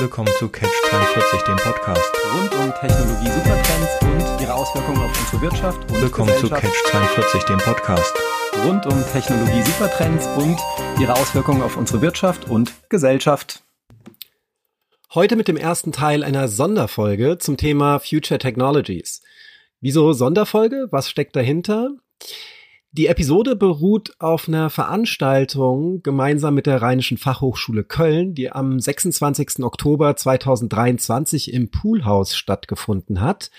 Willkommen zu Catch 42, dem Podcast. Rund um Technologie Supertrends und ihre Auswirkungen auf unsere Wirtschaft und Willkommen zu Catch 42, dem Podcast. Rund um Technologie Supertrends und ihre Auswirkungen auf unsere Wirtschaft und Gesellschaft. Heute mit dem ersten Teil einer Sonderfolge zum Thema Future Technologies. Wieso Sonderfolge? Was steckt dahinter? Die Episode beruht auf einer Veranstaltung gemeinsam mit der Rheinischen Fachhochschule Köln, die am 26. Oktober 2023 im Poolhaus stattgefunden hat.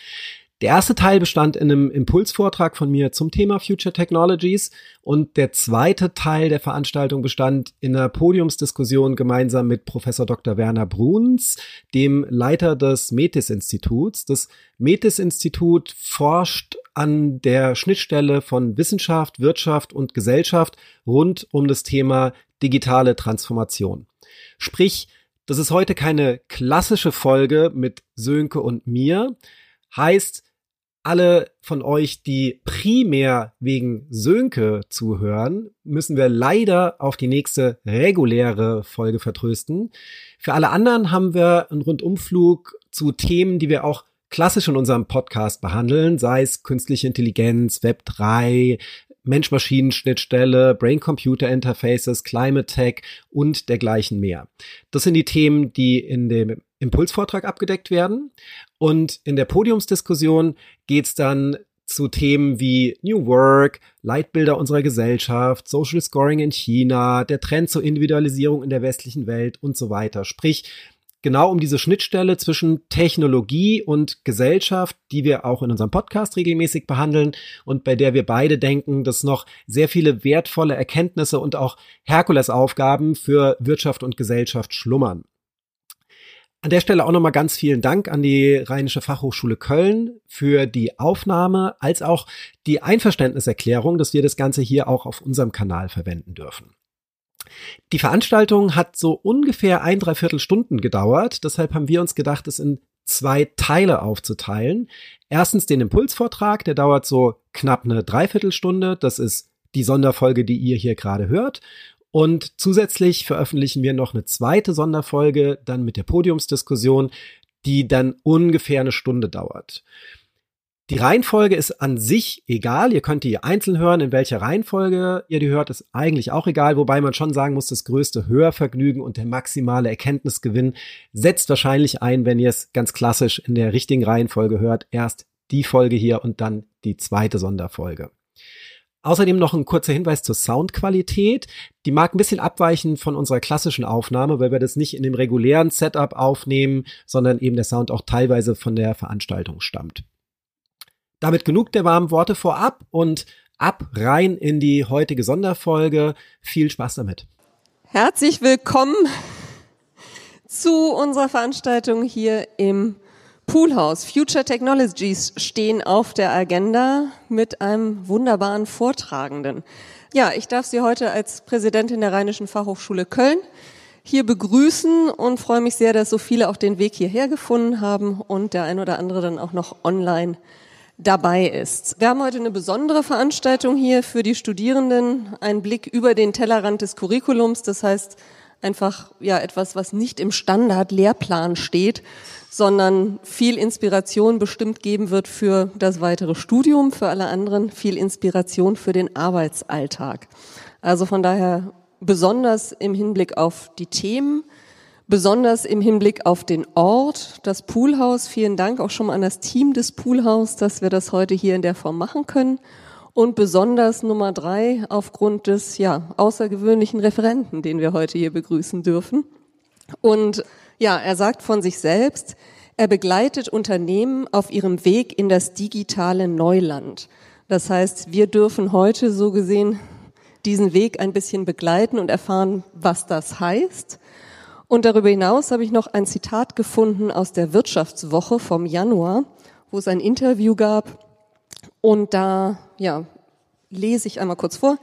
Der erste Teil bestand in einem Impulsvortrag von mir zum Thema Future Technologies und der zweite Teil der Veranstaltung bestand in einer Podiumsdiskussion gemeinsam mit Professor Dr. Werner Bruns, dem Leiter des Metis-Instituts. Das Metis-Institut forscht an der Schnittstelle von Wissenschaft, Wirtschaft und Gesellschaft rund um das Thema digitale Transformation. Sprich, das ist heute keine klassische Folge mit Sönke und mir. Heißt, alle von euch, die primär wegen Sönke zuhören, müssen wir leider auf die nächste reguläre Folge vertrösten. Für alle anderen haben wir einen Rundumflug zu Themen, die wir auch klassisch in unserem Podcast behandeln, sei es künstliche Intelligenz, Web 3, Mensch-Maschinen-Schnittstelle, Brain-Computer-Interfaces, Climate Tech und dergleichen mehr. Das sind die Themen, die in dem Impulsvortrag abgedeckt werden. Und in der Podiumsdiskussion geht's dann zu Themen wie New Work, Leitbilder unserer Gesellschaft, Social Scoring in China, der Trend zur Individualisierung in der westlichen Welt und so weiter. Sprich, genau um diese Schnittstelle zwischen Technologie und Gesellschaft, die wir auch in unserem Podcast regelmäßig behandeln und bei der wir beide denken, dass noch sehr viele wertvolle Erkenntnisse und auch Herkulesaufgaben für Wirtschaft und Gesellschaft schlummern. An der Stelle auch nochmal ganz vielen Dank an die Rheinische Fachhochschule Köln für die Aufnahme als auch die Einverständniserklärung, dass wir das Ganze hier auch auf unserem Kanal verwenden dürfen. Die Veranstaltung hat so ungefähr ein Dreiviertel Stunden gedauert. Deshalb haben wir uns gedacht, es in zwei Teile aufzuteilen. Erstens den Impulsvortrag, der dauert so knapp eine Dreiviertelstunde. Das ist die Sonderfolge, die ihr hier gerade hört. Und zusätzlich veröffentlichen wir noch eine zweite Sonderfolge, dann mit der Podiumsdiskussion, die dann ungefähr eine Stunde dauert. Die Reihenfolge ist an sich egal. Ihr könnt die einzeln hören. In welcher Reihenfolge ihr die hört, ist eigentlich auch egal. Wobei man schon sagen muss, das größte Hörvergnügen und der maximale Erkenntnisgewinn setzt wahrscheinlich ein, wenn ihr es ganz klassisch in der richtigen Reihenfolge hört. Erst die Folge hier und dann die zweite Sonderfolge. Außerdem noch ein kurzer Hinweis zur Soundqualität. Die mag ein bisschen abweichen von unserer klassischen Aufnahme, weil wir das nicht in dem regulären Setup aufnehmen, sondern eben der Sound auch teilweise von der Veranstaltung stammt. Damit genug der warmen Worte vorab und ab rein in die heutige Sonderfolge. Viel Spaß damit. Herzlich willkommen zu unserer Veranstaltung hier im Poolhaus. Future Technologies stehen auf der Agenda mit einem wunderbaren Vortragenden. Ja, ich darf Sie heute als Präsidentin der Rheinischen Fachhochschule Köln hier begrüßen und freue mich sehr, dass so viele auch den Weg hierher gefunden haben und der ein oder andere dann auch noch online dabei ist. Wir haben heute eine besondere Veranstaltung hier für die Studierenden, einen Blick über den Tellerrand des Curriculums, das heißt einfach ja etwas, was nicht im Standard-Lehrplan steht, sondern viel Inspiration bestimmt geben wird für das weitere Studium, für alle anderen viel Inspiration für den Arbeitsalltag. Also von daher besonders im Hinblick auf die Themen, besonders im Hinblick auf den Ort, das Poolhaus. Vielen Dank auch schon mal an das Team des Poolhaus, dass wir das heute hier in der Form machen können. Und besonders Nummer drei aufgrund des ja außergewöhnlichen Referenten, den wir heute hier begrüßen dürfen. Und ja, er sagt von sich selbst, er begleitet Unternehmen auf ihrem Weg in das digitale Neuland. Das heißt, wir dürfen heute so gesehen diesen Weg ein bisschen begleiten und erfahren, was das heißt und darüber hinaus habe ich noch ein Zitat gefunden aus der Wirtschaftswoche vom Januar, wo es ein Interview gab. Und da, ja, lese ich einmal kurz vor.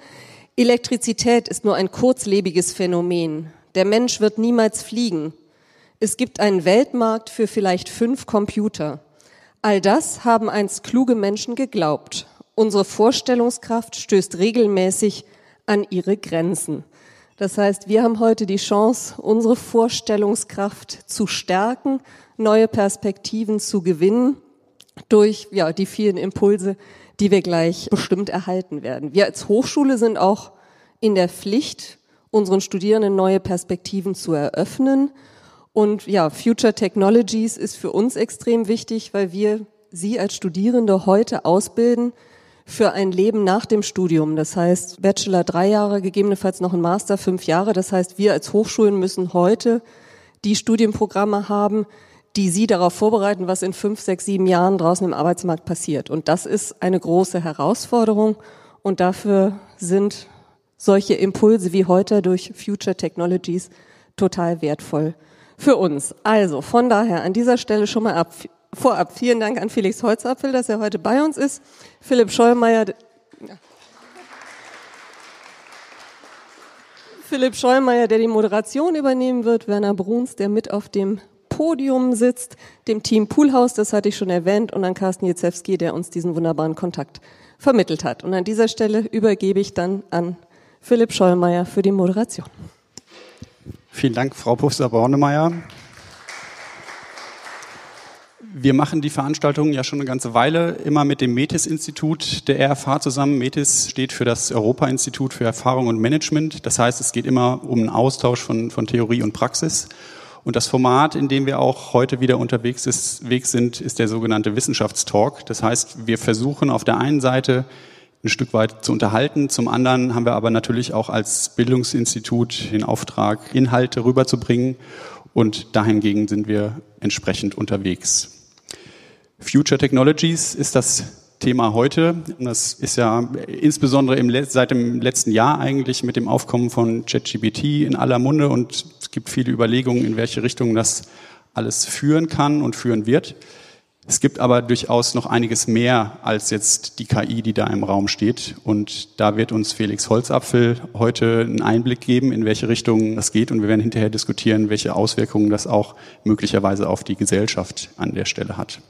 Elektrizität ist nur ein kurzlebiges Phänomen. Der Mensch wird niemals fliegen. Es gibt einen Weltmarkt für vielleicht fünf Computer. All das haben einst kluge Menschen geglaubt. Unsere Vorstellungskraft stößt regelmäßig an ihre Grenzen. Das heißt, wir haben heute die Chance, unsere Vorstellungskraft zu stärken, neue Perspektiven zu gewinnen durch ja, die vielen Impulse, die wir gleich bestimmt erhalten werden. Wir als Hochschule sind auch in der Pflicht, unseren Studierenden neue Perspektiven zu eröffnen. Und ja, Future Technologies ist für uns extrem wichtig, weil wir Sie als Studierende heute ausbilden für ein Leben nach dem Studium. Das heißt, Bachelor drei Jahre, gegebenenfalls noch ein Master fünf Jahre. Das heißt, wir als Hochschulen müssen heute die Studienprogramme haben, die Sie darauf vorbereiten, was in fünf, sechs, sieben Jahren draußen im Arbeitsmarkt passiert. Und das ist eine große Herausforderung. Und dafür sind solche Impulse wie heute durch Future Technologies total wertvoll für uns. Also von daher an dieser Stelle schon mal ab, vorab vielen Dank an Felix Holzapfel, dass er heute bei uns ist. Philipp Schollmeier. Philipp Schollmeier, der die Moderation übernehmen wird, Werner Bruns, der mit auf dem Podium sitzt, dem Team Poolhaus, das hatte ich schon erwähnt, und an Carsten Jezewski, der uns diesen wunderbaren Kontakt vermittelt hat. Und an dieser Stelle übergebe ich dann an Philipp Schollmeier für die Moderation. Vielen Dank, Frau Professor Bornemeier. Wir machen die Veranstaltung ja schon eine ganze Weile immer mit dem METIS-Institut der RFH zusammen. METIS steht für das Europa-Institut für Erfahrung und Management. Das heißt, es geht immer um einen Austausch von, von Theorie und Praxis. Und das Format, in dem wir auch heute wieder unterwegs ist, sind, ist der sogenannte Wissenschaftstalk. Das heißt, wir versuchen auf der einen Seite ein Stück weit zu unterhalten. Zum anderen haben wir aber natürlich auch als Bildungsinstitut den Auftrag, Inhalte rüberzubringen. Und dahingegen sind wir entsprechend unterwegs. Future Technologies ist das Thema heute. Das ist ja insbesondere im, seit dem letzten Jahr eigentlich mit dem Aufkommen von ChatGPT in aller Munde und es gibt viele Überlegungen, in welche Richtung das alles führen kann und führen wird. Es gibt aber durchaus noch einiges mehr als jetzt die KI, die da im Raum steht. Und da wird uns Felix Holzapfel heute einen Einblick geben, in welche Richtung das geht. Und wir werden hinterher diskutieren, welche Auswirkungen das auch möglicherweise auf die Gesellschaft an der Stelle hat.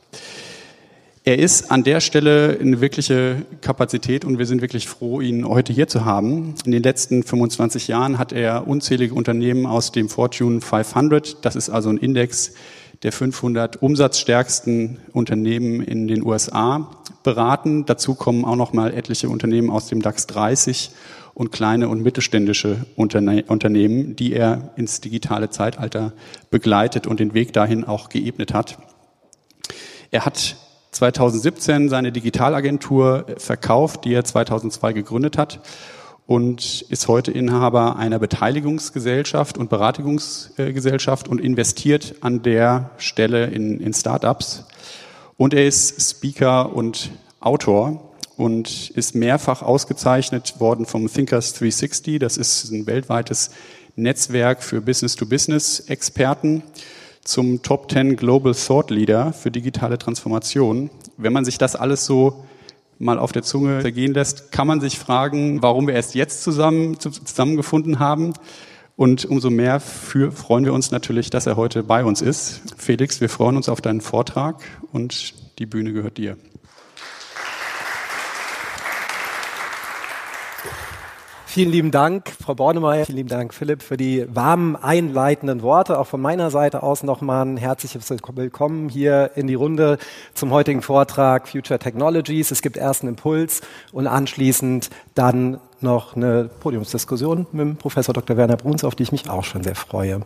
Er ist an der Stelle eine wirkliche Kapazität und wir sind wirklich froh, ihn heute hier zu haben. In den letzten 25 Jahren hat er unzählige Unternehmen aus dem Fortune 500, das ist also ein Index, der 500 umsatzstärksten Unternehmen in den USA beraten. Dazu kommen auch noch mal etliche Unternehmen aus dem DAX 30 und kleine und mittelständische Unterne Unternehmen, die er ins digitale Zeitalter begleitet und den Weg dahin auch geebnet hat. Er hat 2017 seine Digitalagentur verkauft, die er 2002 gegründet hat und ist heute Inhaber einer Beteiligungsgesellschaft und Beratungsgesellschaft und investiert an der Stelle in, in Startups. Und er ist Speaker und Autor und ist mehrfach ausgezeichnet worden vom Thinkers 360. Das ist ein weltweites Netzwerk für Business-to-Business-Experten zum Top 10 Global Thought Leader für digitale Transformation. Wenn man sich das alles so mal auf der Zunge zergehen lässt, kann man sich fragen, warum wir erst jetzt zusammen, zusammengefunden haben. Und umso mehr für, freuen wir uns natürlich, dass er heute bei uns ist. Felix, wir freuen uns auf deinen Vortrag und die Bühne gehört dir. Vielen lieben Dank, Frau Bornemeyer. Vielen lieben Dank, Philipp, für die warmen, einleitenden Worte. Auch von meiner Seite aus nochmal ein herzliches Willkommen hier in die Runde zum heutigen Vortrag Future Technologies. Es gibt erst einen Impuls und anschließend dann noch eine Podiumsdiskussion mit dem Professor Dr. Werner Bruns, auf die ich mich auch schon sehr freue.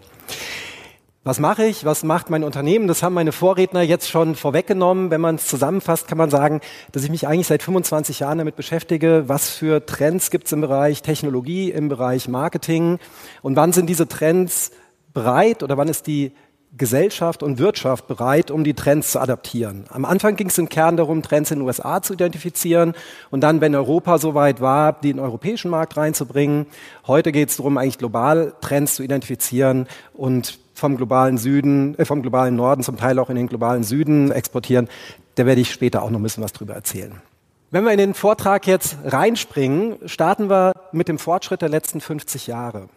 Was mache ich? Was macht mein Unternehmen? Das haben meine Vorredner jetzt schon vorweggenommen. Wenn man es zusammenfasst, kann man sagen, dass ich mich eigentlich seit 25 Jahren damit beschäftige, was für Trends gibt es im Bereich Technologie, im Bereich Marketing und wann sind diese Trends bereit oder wann ist die Gesellschaft und Wirtschaft bereit, um die Trends zu adaptieren. Am Anfang ging es im Kern darum, Trends in den USA zu identifizieren und dann, wenn Europa soweit war, die in den europäischen Markt reinzubringen. Heute geht es darum, eigentlich global Trends zu identifizieren und vom globalen Süden, äh, vom globalen Norden zum Teil auch in den globalen Süden exportieren. Da werde ich später auch noch ein bisschen was drüber erzählen. Wenn wir in den Vortrag jetzt reinspringen, starten wir mit dem Fortschritt der letzten 50 Jahre.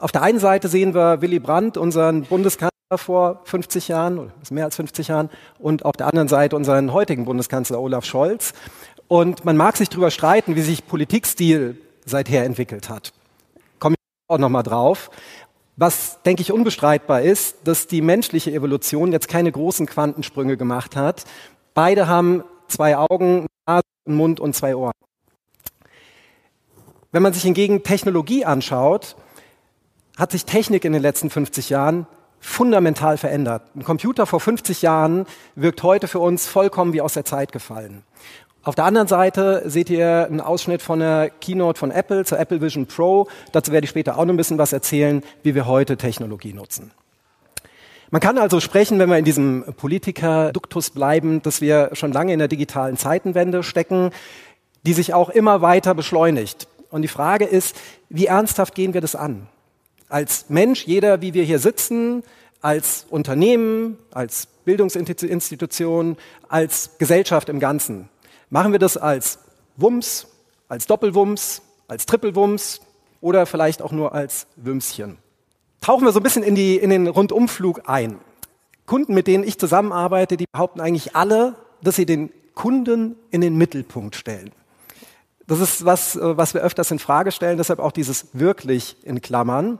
Auf der einen Seite sehen wir Willy Brandt, unseren Bundeskanzler vor 50 Jahren, oder mehr als 50 Jahren, und auf der anderen Seite unseren heutigen Bundeskanzler Olaf Scholz. Und man mag sich darüber streiten, wie sich Politikstil seither entwickelt hat auch nochmal drauf. Was, denke ich, unbestreitbar ist, dass die menschliche Evolution jetzt keine großen Quantensprünge gemacht hat. Beide haben zwei Augen, Nase, Mund und zwei Ohren. Wenn man sich hingegen Technologie anschaut, hat sich Technik in den letzten 50 Jahren fundamental verändert. Ein Computer vor 50 Jahren wirkt heute für uns vollkommen wie aus der Zeit gefallen. Auf der anderen Seite seht ihr einen Ausschnitt von der Keynote von Apple zur Apple Vision Pro. Dazu werde ich später auch noch ein bisschen was erzählen, wie wir heute Technologie nutzen. Man kann also sprechen, wenn wir in diesem Politiker-Duktus bleiben, dass wir schon lange in der digitalen Zeitenwende stecken, die sich auch immer weiter beschleunigt. Und die Frage ist, wie ernsthaft gehen wir das an? Als Mensch, jeder, wie wir hier sitzen, als Unternehmen, als Bildungsinstitution, als Gesellschaft im Ganzen. Machen wir das als Wumms, als Doppelwumms, als Trippelwumms oder vielleicht auch nur als Wümschen? Tauchen wir so ein bisschen in, die, in den Rundumflug ein. Kunden, mit denen ich zusammenarbeite, die behaupten eigentlich alle, dass sie den Kunden in den Mittelpunkt stellen. Das ist was, äh, was wir öfters in Frage stellen, deshalb auch dieses wirklich in Klammern.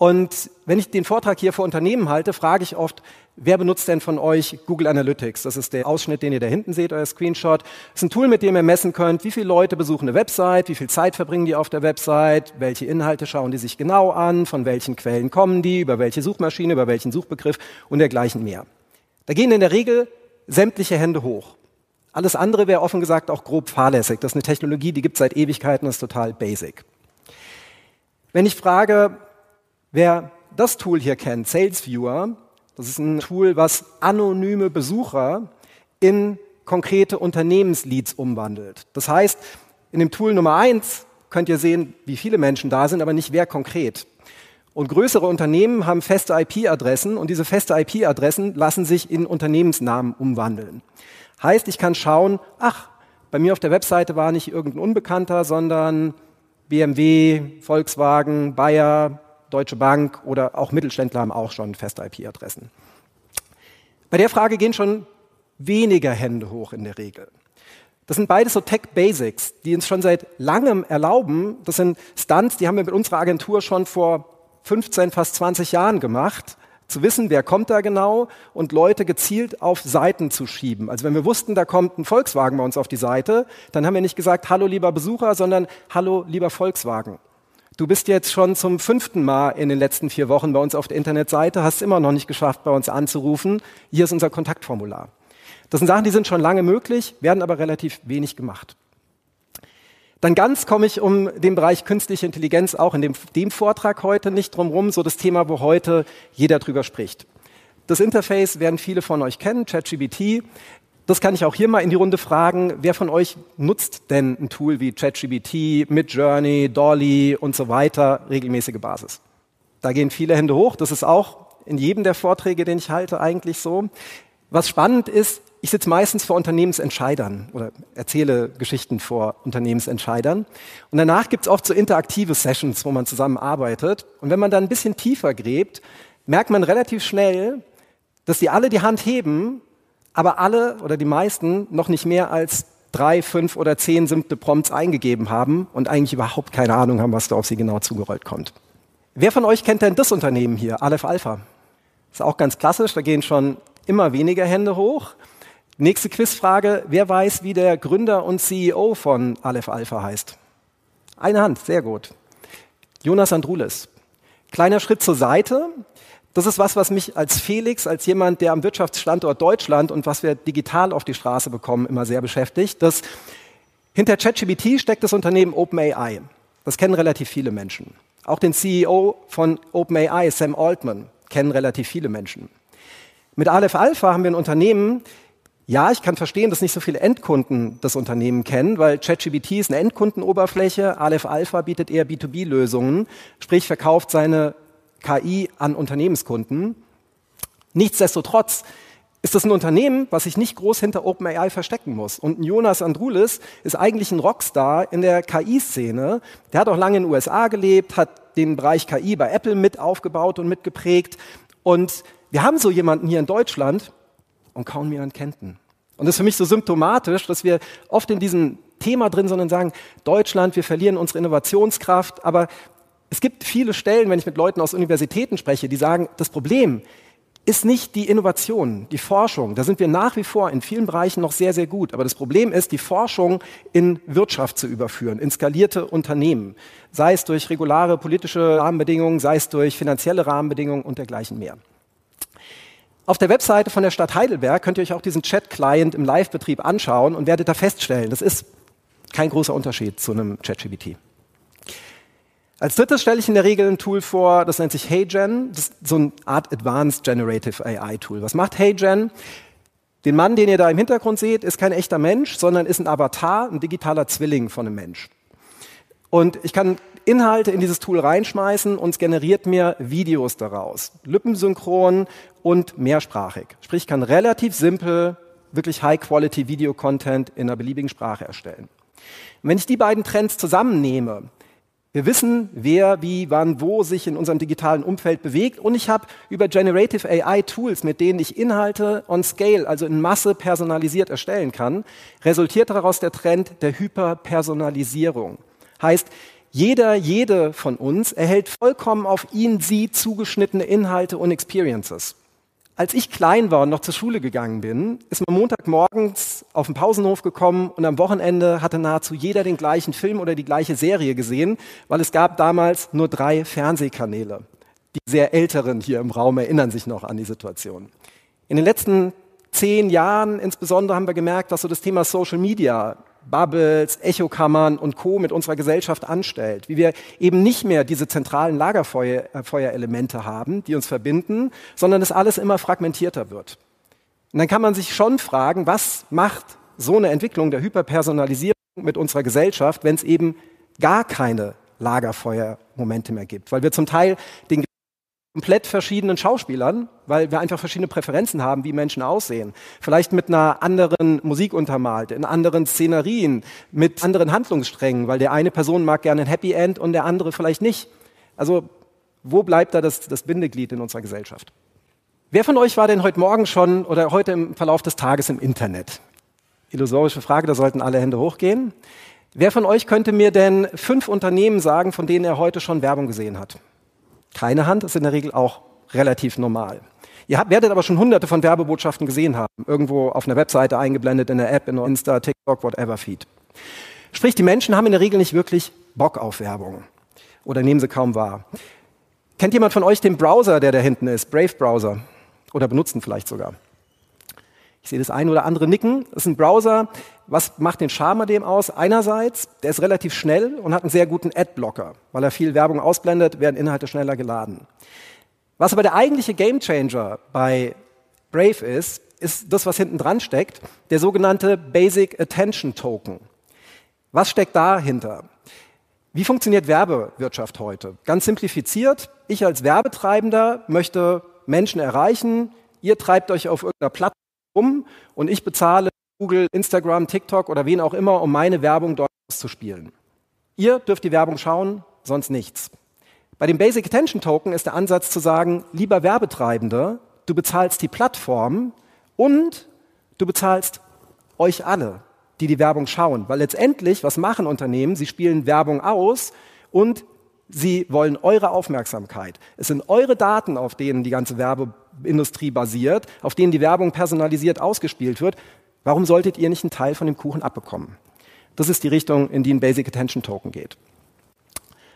Und wenn ich den Vortrag hier vor Unternehmen halte, frage ich oft, wer benutzt denn von euch Google Analytics? Das ist der Ausschnitt, den ihr da hinten seht, euer Screenshot. Das ist ein Tool, mit dem ihr messen könnt, wie viele Leute besuchen eine Website, wie viel Zeit verbringen die auf der Website, welche Inhalte schauen die sich genau an, von welchen Quellen kommen die, über welche Suchmaschine, über welchen Suchbegriff und dergleichen mehr. Da gehen in der Regel sämtliche Hände hoch. Alles andere wäre offen gesagt auch grob fahrlässig. Das ist eine Technologie, die gibt es seit Ewigkeiten, das ist total basic. Wenn ich frage, Wer das Tool hier kennt, Sales Viewer, das ist ein Tool, was anonyme Besucher in konkrete Unternehmensleads umwandelt. Das heißt, in dem Tool Nummer eins könnt ihr sehen, wie viele Menschen da sind, aber nicht wer konkret. Und größere Unternehmen haben feste IP-Adressen und diese feste IP-Adressen lassen sich in Unternehmensnamen umwandeln. Heißt, ich kann schauen, ach, bei mir auf der Webseite war nicht irgendein Unbekannter, sondern BMW, Volkswagen, Bayer, Deutsche Bank oder auch Mittelständler haben auch schon feste IP-Adressen. Bei der Frage gehen schon weniger Hände hoch in der Regel. Das sind beides so Tech Basics, die uns schon seit langem erlauben. Das sind Stunts, die haben wir mit unserer Agentur schon vor 15, fast 20 Jahren gemacht, zu wissen, wer kommt da genau und Leute gezielt auf Seiten zu schieben. Also wenn wir wussten, da kommt ein Volkswagen bei uns auf die Seite, dann haben wir nicht gesagt, hallo lieber Besucher, sondern hallo lieber Volkswagen. Du bist jetzt schon zum fünften Mal in den letzten vier Wochen bei uns auf der Internetseite, hast immer noch nicht geschafft, bei uns anzurufen. Hier ist unser Kontaktformular. Das sind Sachen, die sind schon lange möglich, werden aber relativ wenig gemacht. Dann ganz komme ich um den Bereich künstliche Intelligenz auch in dem, dem Vortrag heute nicht drum rum, so das Thema, wo heute jeder drüber spricht. Das Interface werden viele von euch kennen, ChatGPT. Das kann ich auch hier mal in die Runde fragen. Wer von euch nutzt denn ein Tool wie ChatGPT, Midjourney, Dolly und so weiter, regelmäßige Basis? Da gehen viele Hände hoch. Das ist auch in jedem der Vorträge, den ich halte, eigentlich so. Was spannend ist, ich sitze meistens vor Unternehmensentscheidern oder erzähle Geschichten vor Unternehmensentscheidern. Und danach gibt es oft so interaktive Sessions, wo man zusammenarbeitet. Und wenn man dann ein bisschen tiefer gräbt, merkt man relativ schnell, dass die alle die Hand heben aber alle oder die meisten noch nicht mehr als drei, fünf oder zehn simple Prompts eingegeben haben und eigentlich überhaupt keine Ahnung haben, was da auf sie genau zugerollt kommt. Wer von euch kennt denn das Unternehmen hier, Aleph Alpha? Ist auch ganz klassisch, da gehen schon immer weniger Hände hoch. Nächste Quizfrage, wer weiß, wie der Gründer und CEO von Aleph Alpha heißt? Eine Hand, sehr gut. Jonas Andrulis. Kleiner Schritt zur Seite. Das ist was, was mich als Felix, als jemand, der am Wirtschaftsstandort Deutschland und was wir digital auf die Straße bekommen, immer sehr beschäftigt. Das, hinter ChatGPT steckt das Unternehmen OpenAI. Das kennen relativ viele Menschen. Auch den CEO von OpenAI, Sam Altman, kennen relativ viele Menschen. Mit Aleph Alpha haben wir ein Unternehmen, ja, ich kann verstehen, dass nicht so viele Endkunden das Unternehmen kennen, weil ChatGPT ist eine Endkundenoberfläche, Aleph Alpha bietet eher B2B-Lösungen, sprich verkauft seine KI an Unternehmenskunden. Nichtsdestotrotz ist das ein Unternehmen, was sich nicht groß hinter OpenAI verstecken muss. Und Jonas Androulis ist eigentlich ein Rockstar in der KI-Szene. Der hat auch lange in den USA gelebt, hat den Bereich KI bei Apple mit aufgebaut und mitgeprägt. Und wir haben so jemanden hier in Deutschland und kaum jemand kennt ihn. Und das ist für mich so symptomatisch, dass wir oft in diesem Thema drin sind und sagen, Deutschland, wir verlieren unsere Innovationskraft, aber Es gibt viele Stellen, wenn ich mit Leuten aus Universitäten spreche, die sagen, das Problem ist nicht die Innovation, die Forschung. Da sind wir nach wie vor in vielen Bereichen noch sehr, sehr gut. Aber das Problem ist, die Forschung in Wirtschaft zu überführen, in skalierte Unternehmen. Sei es durch regulare politische Rahmenbedingungen, sei es durch finanzielle Rahmenbedingungen und dergleichen mehr. Auf der Webseite von der Stadt Heidelberg könnt ihr euch auch diesen Chat-Client im Live-Betrieb anschauen und werdet da feststellen, das ist kein großer Unterschied zu einem ChatGPT. Als drittes stelle ich in der Regel ein Tool vor, das nennt sich HeyGen. Das ist so eine Art Advanced Generative AI Tool. Was macht HeyGen? Den Mann, den ihr da im Hintergrund seht, ist kein echter Mensch, sondern ist ein Avatar, ein digitaler Zwilling von einem Mensch. Und ich kann Inhalte in dieses Tool reinschmeißen und es generiert mir Videos daraus. Lippensynchron und mehrsprachig. Sprich, ich kann relativ simpel, wirklich High-Quality Video-Content in einer beliebigen Sprache erstellen. Und wenn ich die beiden Trends zusammennehme, wir wissen, wer, wie, wann, wo sich in unserem digitalen Umfeld bewegt. Und ich habe über Generative AI Tools, mit denen ich Inhalte on Scale, also in Masse personalisiert erstellen kann, resultiert daraus der Trend der Hyperpersonalisierung. Heißt, jeder, jede von uns erhält vollkommen auf ihn, sie zugeschnittene Inhalte und Experiences. Als ich klein war und noch zur Schule gegangen bin, ist man Montagmorgens auf den Pausenhof gekommen und am Wochenende hatte nahezu jeder den gleichen Film oder die gleiche Serie gesehen, weil es gab damals nur drei Fernsehkanäle. Die sehr Älteren hier im Raum erinnern sich noch an die Situation. In den letzten zehn Jahren insbesondere haben wir gemerkt, dass so das Thema Social Media Bubbles, Echokammern und Co. mit unserer Gesellschaft anstellt. Wie wir eben nicht mehr diese zentralen Lagerfeuerelemente haben, die uns verbinden, sondern es alles immer fragmentierter wird. Und dann kann man sich schon fragen, was macht so eine Entwicklung der Hyperpersonalisierung mit unserer Gesellschaft, wenn es eben gar keine Lagerfeuermomente mehr gibt, weil wir zum Teil den komplett verschiedenen Schauspielern, weil wir einfach verschiedene Präferenzen haben, wie Menschen aussehen. Vielleicht mit einer anderen Musik untermalt, in anderen Szenerien, mit anderen Handlungssträngen, weil der eine Person mag gerne ein Happy End und der andere vielleicht nicht. Also wo bleibt da das, das Bindeglied in unserer Gesellschaft? Wer von euch war denn heute Morgen schon oder heute im Verlauf des Tages im Internet? Illusorische Frage, da sollten alle Hände hochgehen. Wer von euch könnte mir denn fünf Unternehmen sagen, von denen er heute schon Werbung gesehen hat? Keine Hand ist in der Regel auch relativ normal. Ihr habt, werdet aber schon hunderte von Werbebotschaften gesehen haben, irgendwo auf einer Webseite eingeblendet, in der App, in Insta, TikTok, whatever Feed. Sprich, die Menschen haben in der Regel nicht wirklich Bock auf Werbung oder nehmen sie kaum wahr. Kennt jemand von euch den Browser, der da hinten ist? Brave Browser. Oder benutzen vielleicht sogar. Ich sehe das ein oder andere nicken. Das ist ein Browser. Was macht den Charme dem aus? Einerseits, der ist relativ schnell und hat einen sehr guten Adblocker, weil er viel Werbung ausblendet, werden Inhalte schneller geladen. Was aber der eigentliche Gamechanger bei Brave ist, ist das, was hinten dran steckt, der sogenannte Basic Attention Token. Was steckt dahinter? Wie funktioniert Werbewirtschaft heute? Ganz simplifiziert, ich als Werbetreibender möchte Menschen erreichen, ihr treibt euch auf irgendeiner Plattform um und ich bezahle Google, Instagram, TikTok oder wen auch immer, um meine Werbung dort auszuspielen. Ihr dürft die Werbung schauen, sonst nichts. Bei dem Basic Attention Token ist der Ansatz zu sagen, lieber Werbetreibende, du bezahlst die Plattform und du bezahlst euch alle, die die Werbung schauen. Weil letztendlich, was machen Unternehmen? Sie spielen Werbung aus und sie wollen eure Aufmerksamkeit. Es sind eure Daten, auf denen die ganze Werbe Industrie basiert, auf denen die Werbung personalisiert ausgespielt wird, warum solltet ihr nicht einen Teil von dem Kuchen abbekommen? Das ist die Richtung, in die ein Basic Attention Token geht.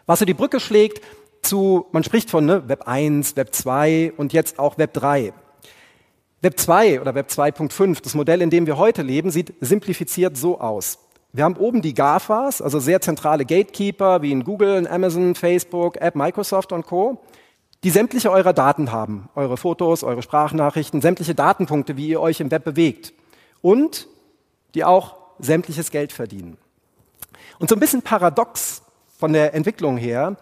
Was so die Brücke schlägt zu, man spricht von ne, Web 1, Web 2 und jetzt auch Web 3. Web 2 oder Web 2.5, das Modell, in dem wir heute leben, sieht simplifiziert so aus. Wir haben oben die GAFAs, also sehr zentrale Gatekeeper wie in Google, Amazon, Facebook, App, Microsoft und Co die sämtliche eurer Daten haben, eure Fotos, eure Sprachnachrichten, sämtliche Datenpunkte, wie ihr euch im Web bewegt und die auch sämtliches Geld verdienen. Und so ein bisschen paradox von der Entwicklung her,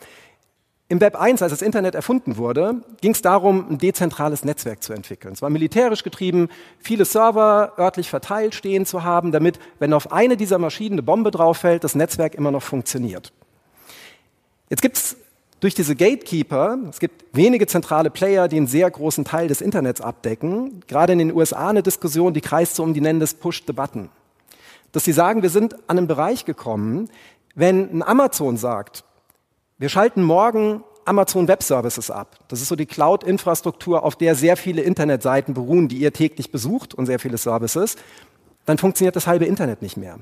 im Web 1, als das Internet erfunden wurde, ging es darum, ein dezentrales Netzwerk zu entwickeln. Es war militärisch getrieben, viele Server örtlich verteilt stehen zu haben, damit, wenn auf eine dieser Maschinen eine Bombe drauf fällt, das Netzwerk immer noch funktioniert. Jetzt gibt es durch diese Gatekeeper, es gibt wenige zentrale Player, die einen sehr großen Teil des Internets abdecken, gerade in den USA eine Diskussion, die kreist so um, die nennen das Push the Button. Dass sie sagen, wir sind an einen Bereich gekommen, wenn ein Amazon sagt, Wir schalten morgen Amazon Web Services ab. Das ist so die Cloud-Infrastruktur, auf der sehr viele Internetseiten beruhen, die ihr täglich besucht und sehr viele Services. Dann funktioniert das halbe Internet nicht mehr.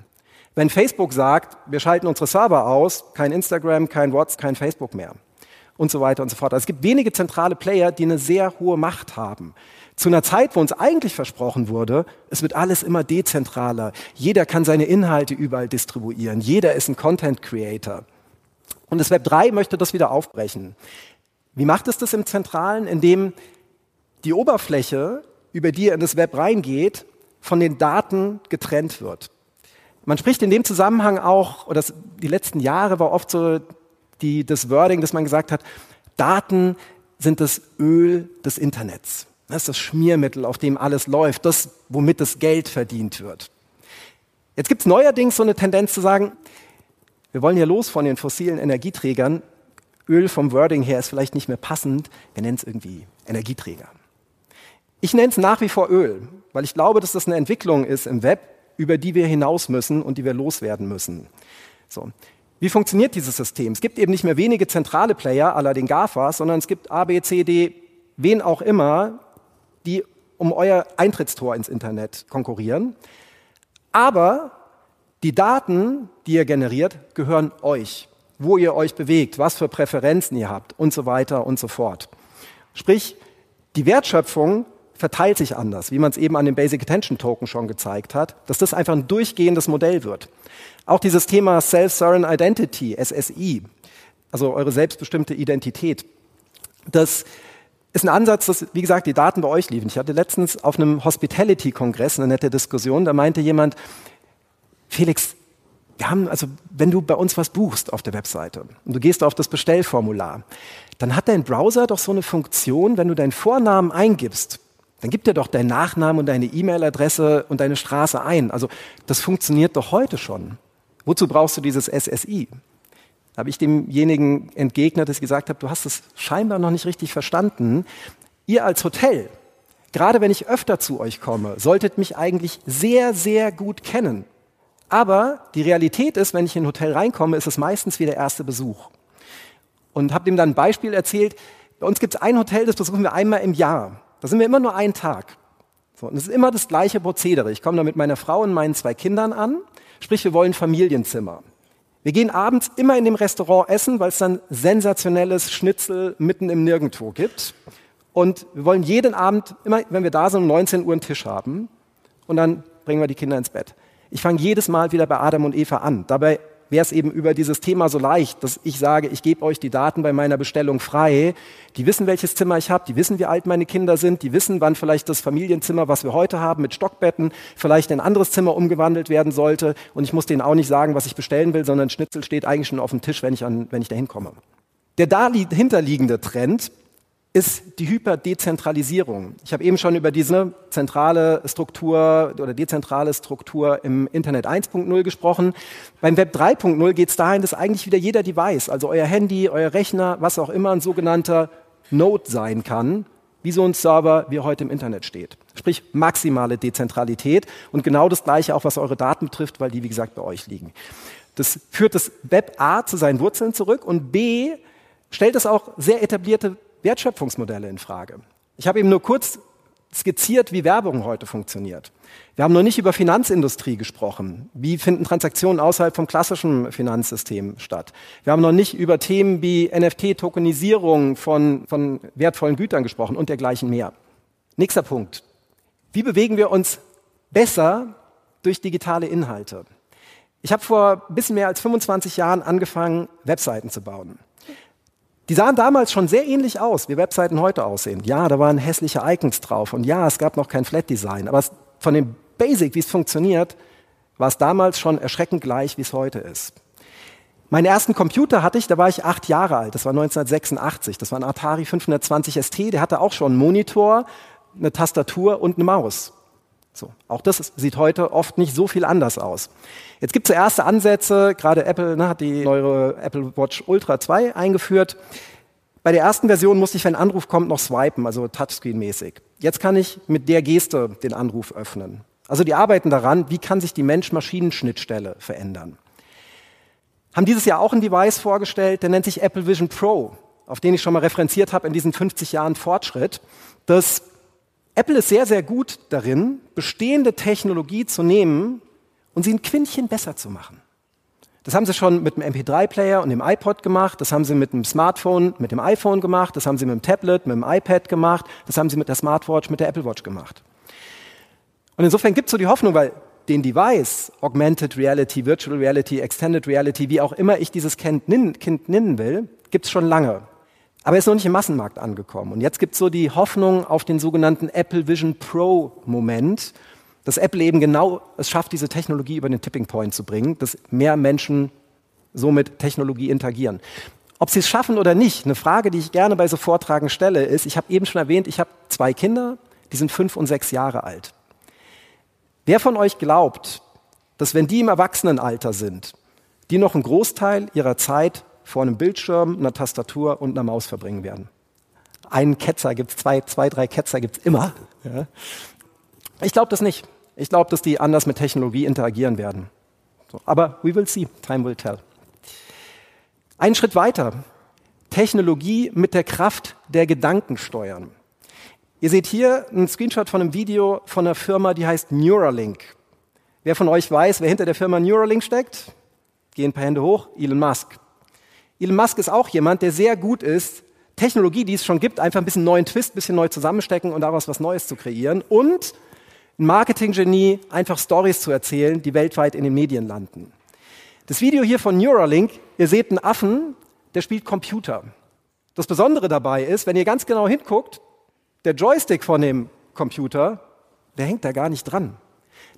Wenn Facebook sagt, wir schalten unsere Server aus, kein Instagram, kein WhatsApp, kein Facebook mehr und so weiter und so fort. Also es gibt wenige zentrale Player, die eine sehr hohe Macht haben. Zu einer Zeit, wo uns eigentlich versprochen wurde, es wird alles immer dezentraler. Jeder kann seine Inhalte überall distribuieren. Jeder ist ein Content Creator. Und das Web 3 möchte das wieder aufbrechen. Wie macht es das im Zentralen? Indem die Oberfläche, über die ihr in das Web reingeht, von den Daten getrennt wird. Man spricht in dem Zusammenhang auch, oder die letzten Jahre war oft so die, das Wording, dass man gesagt hat, Daten sind das Öl des Internets. Das ist das Schmiermittel, auf dem alles läuft, das, womit das Geld verdient wird. Jetzt gibt es neuerdings so eine Tendenz zu sagen, wir wollen ja los von den fossilen Energieträgern. Öl vom Wording her ist vielleicht nicht mehr passend. Wir nennen es irgendwie Energieträger. Ich nenne es nach wie vor Öl, weil ich glaube, dass das eine Entwicklung ist im Web, über die wir hinaus müssen und die wir loswerden müssen. So. Wie funktioniert dieses System? Es gibt eben nicht mehr wenige zentrale Player, aller den GAFAs, sondern es gibt A, B, C, D, wen auch immer, die um euer Eintrittstor ins Internet konkurrieren. Aber die Daten, die ihr generiert, gehören euch, wo ihr euch bewegt, was für Präferenzen ihr habt und so weiter und so fort. Sprich, die Wertschöpfung verteilt sich anders, wie man es eben an dem Basic Attention Token schon gezeigt hat, dass das einfach ein durchgehendes Modell wird. Auch dieses Thema Self-Sovereign Identity, SSI, also eure selbstbestimmte Identität, das ist ein Ansatz, dass, wie gesagt, die Daten bei euch liefen. Ich hatte letztens auf einem Hospitality-Kongress eine nette Diskussion, da meinte jemand, Felix, wir haben, also wenn du bei uns was buchst auf der Webseite und du gehst auf das Bestellformular, dann hat dein Browser doch so eine Funktion, wenn du deinen Vornamen eingibst, dann gibt er doch deinen Nachnamen und deine E-Mail-Adresse und deine Straße ein. Also das funktioniert doch heute schon. Wozu brauchst du dieses SSI? Da habe ich demjenigen entgegnet, dass ich gesagt habe, du hast es scheinbar noch nicht richtig verstanden. Ihr als Hotel, gerade wenn ich öfter zu euch komme, solltet mich eigentlich sehr, sehr gut kennen. Aber die Realität ist, wenn ich in ein Hotel reinkomme, ist es meistens wie der erste Besuch. Und habe ihm dann ein Beispiel erzählt. Bei uns gibt es ein Hotel, das besuchen wir einmal im Jahr. Da sind wir immer nur einen Tag. So, und es ist immer das gleiche Prozedere. Ich komme da mit meiner Frau und meinen zwei Kindern an. Sprich, wir wollen Familienzimmer. Wir gehen abends immer in dem Restaurant essen, weil es dann sensationelles Schnitzel mitten im Nirgendwo gibt. Und wir wollen jeden Abend, immer wenn wir da sind, um 19 Uhr einen Tisch haben. Und dann bringen wir die Kinder ins Bett. Ich fange jedes Mal wieder bei Adam und Eva an. Dabei wäre es eben über dieses Thema so leicht, dass ich sage, ich gebe euch die Daten bei meiner Bestellung frei. Die wissen, welches Zimmer ich habe, die wissen, wie alt meine Kinder sind, die wissen, wann vielleicht das Familienzimmer, was wir heute haben, mit Stockbetten, vielleicht in ein anderes Zimmer umgewandelt werden sollte. Und ich muss denen auch nicht sagen, was ich bestellen will, sondern Schnitzel steht eigentlich schon auf dem Tisch, wenn ich, an, wenn ich da hinkomme. Der dahinterliegende Trend ist die Hyperdezentralisierung. Ich habe eben schon über diese zentrale Struktur oder dezentrale Struktur im Internet 1.0 gesprochen. Beim Web 3.0 geht es dahin, dass eigentlich wieder jeder Device, also euer Handy, euer Rechner, was auch immer ein sogenannter Node sein kann, wie so ein Server, wie er heute im Internet steht. Sprich maximale Dezentralität und genau das Gleiche auch, was eure Daten betrifft, weil die, wie gesagt, bei euch liegen. Das führt das Web A zu seinen Wurzeln zurück und B stellt es auch sehr etablierte Wertschöpfungsmodelle in Frage. Ich habe eben nur kurz skizziert, wie Werbung heute funktioniert. Wir haben noch nicht über Finanzindustrie gesprochen. Wie finden Transaktionen außerhalb vom klassischen Finanzsystem statt? Wir haben noch nicht über Themen wie NFT-Tokenisierung von, von wertvollen Gütern gesprochen und dergleichen mehr. Nächster Punkt. Wie bewegen wir uns besser durch digitale Inhalte? Ich habe vor ein bisschen mehr als 25 Jahren angefangen, Webseiten zu bauen. Die sahen damals schon sehr ähnlich aus, wie Webseiten heute aussehen. Ja, da waren hässliche Icons drauf und ja, es gab noch kein Flat Design, aber von dem Basic, wie es funktioniert, war es damals schon erschreckend gleich, wie es heute ist. Meinen ersten Computer hatte ich, da war ich acht Jahre alt, das war 1986, das war ein Atari 520 ST, der hatte auch schon einen Monitor, eine Tastatur und eine Maus. So, auch das sieht heute oft nicht so viel anders aus. Jetzt gibt es erste Ansätze, gerade Apple ne, hat die neue Apple Watch Ultra 2 eingeführt. Bei der ersten Version musste ich, wenn ein Anruf kommt, noch swipen, also Touchscreen-mäßig. Jetzt kann ich mit der Geste den Anruf öffnen. Also die arbeiten daran, wie kann sich die Mensch-Maschinen-Schnittstelle verändern. haben dieses Jahr auch ein Device vorgestellt, der nennt sich Apple Vision Pro, auf den ich schon mal referenziert habe in diesen 50 Jahren Fortschritt. Das Apple ist sehr, sehr gut darin, bestehende Technologie zu nehmen und sie ein Quintchen besser zu machen. Das haben sie schon mit dem MP3-Player und dem iPod gemacht, das haben sie mit dem Smartphone, mit dem iPhone gemacht, das haben sie mit dem Tablet, mit dem iPad gemacht, das haben sie mit der Smartwatch, mit der Apple Watch gemacht. Und insofern gibt es so die Hoffnung, weil den Device, Augmented Reality, Virtual Reality, Extended Reality, wie auch immer ich dieses Kind nennen will, gibt es schon lange. Aber er ist noch nicht im Massenmarkt angekommen. Und jetzt gibt es so die Hoffnung auf den sogenannten Apple Vision Pro Moment, dass Apple eben genau es schafft, diese Technologie über den Tipping Point zu bringen, dass mehr Menschen so mit Technologie interagieren. Ob sie es schaffen oder nicht, eine Frage, die ich gerne bei so Vortragen stelle, ist, ich habe eben schon erwähnt, ich habe zwei Kinder, die sind fünf und sechs Jahre alt. Wer von euch glaubt, dass wenn die im Erwachsenenalter sind, die noch einen Großteil ihrer Zeit vor einem Bildschirm, einer Tastatur und einer Maus verbringen werden? Einen Ketzer gibt es, zwei, zwei, drei Ketzer gibt es immer. Ja. Ich glaube das nicht. Ich glaube, dass die anders mit Technologie interagieren werden. So, aber we will see. Time will tell. Einen Schritt weiter. Technologie mit der Kraft der Gedanken steuern. Ihr seht hier einen Screenshot von einem Video von einer Firma, die heißt Neuralink. Wer von euch weiß, wer hinter der Firma Neuralink steckt? Gehen ein paar Hände hoch. Elon Musk. Elon Musk ist auch jemand, der sehr gut ist, Technologie, die es schon gibt, einfach ein bisschen neuen Twist, ein bisschen neu zusammenstecken und daraus was Neues zu kreieren. Und ein Marketinggenie, einfach Stories zu erzählen, die weltweit in den Medien landen. Das Video hier von Neuralink, ihr seht einen Affen, der spielt Computer. Das Besondere dabei ist, wenn ihr ganz genau hinguckt, der Joystick von dem Computer, der hängt da gar nicht dran.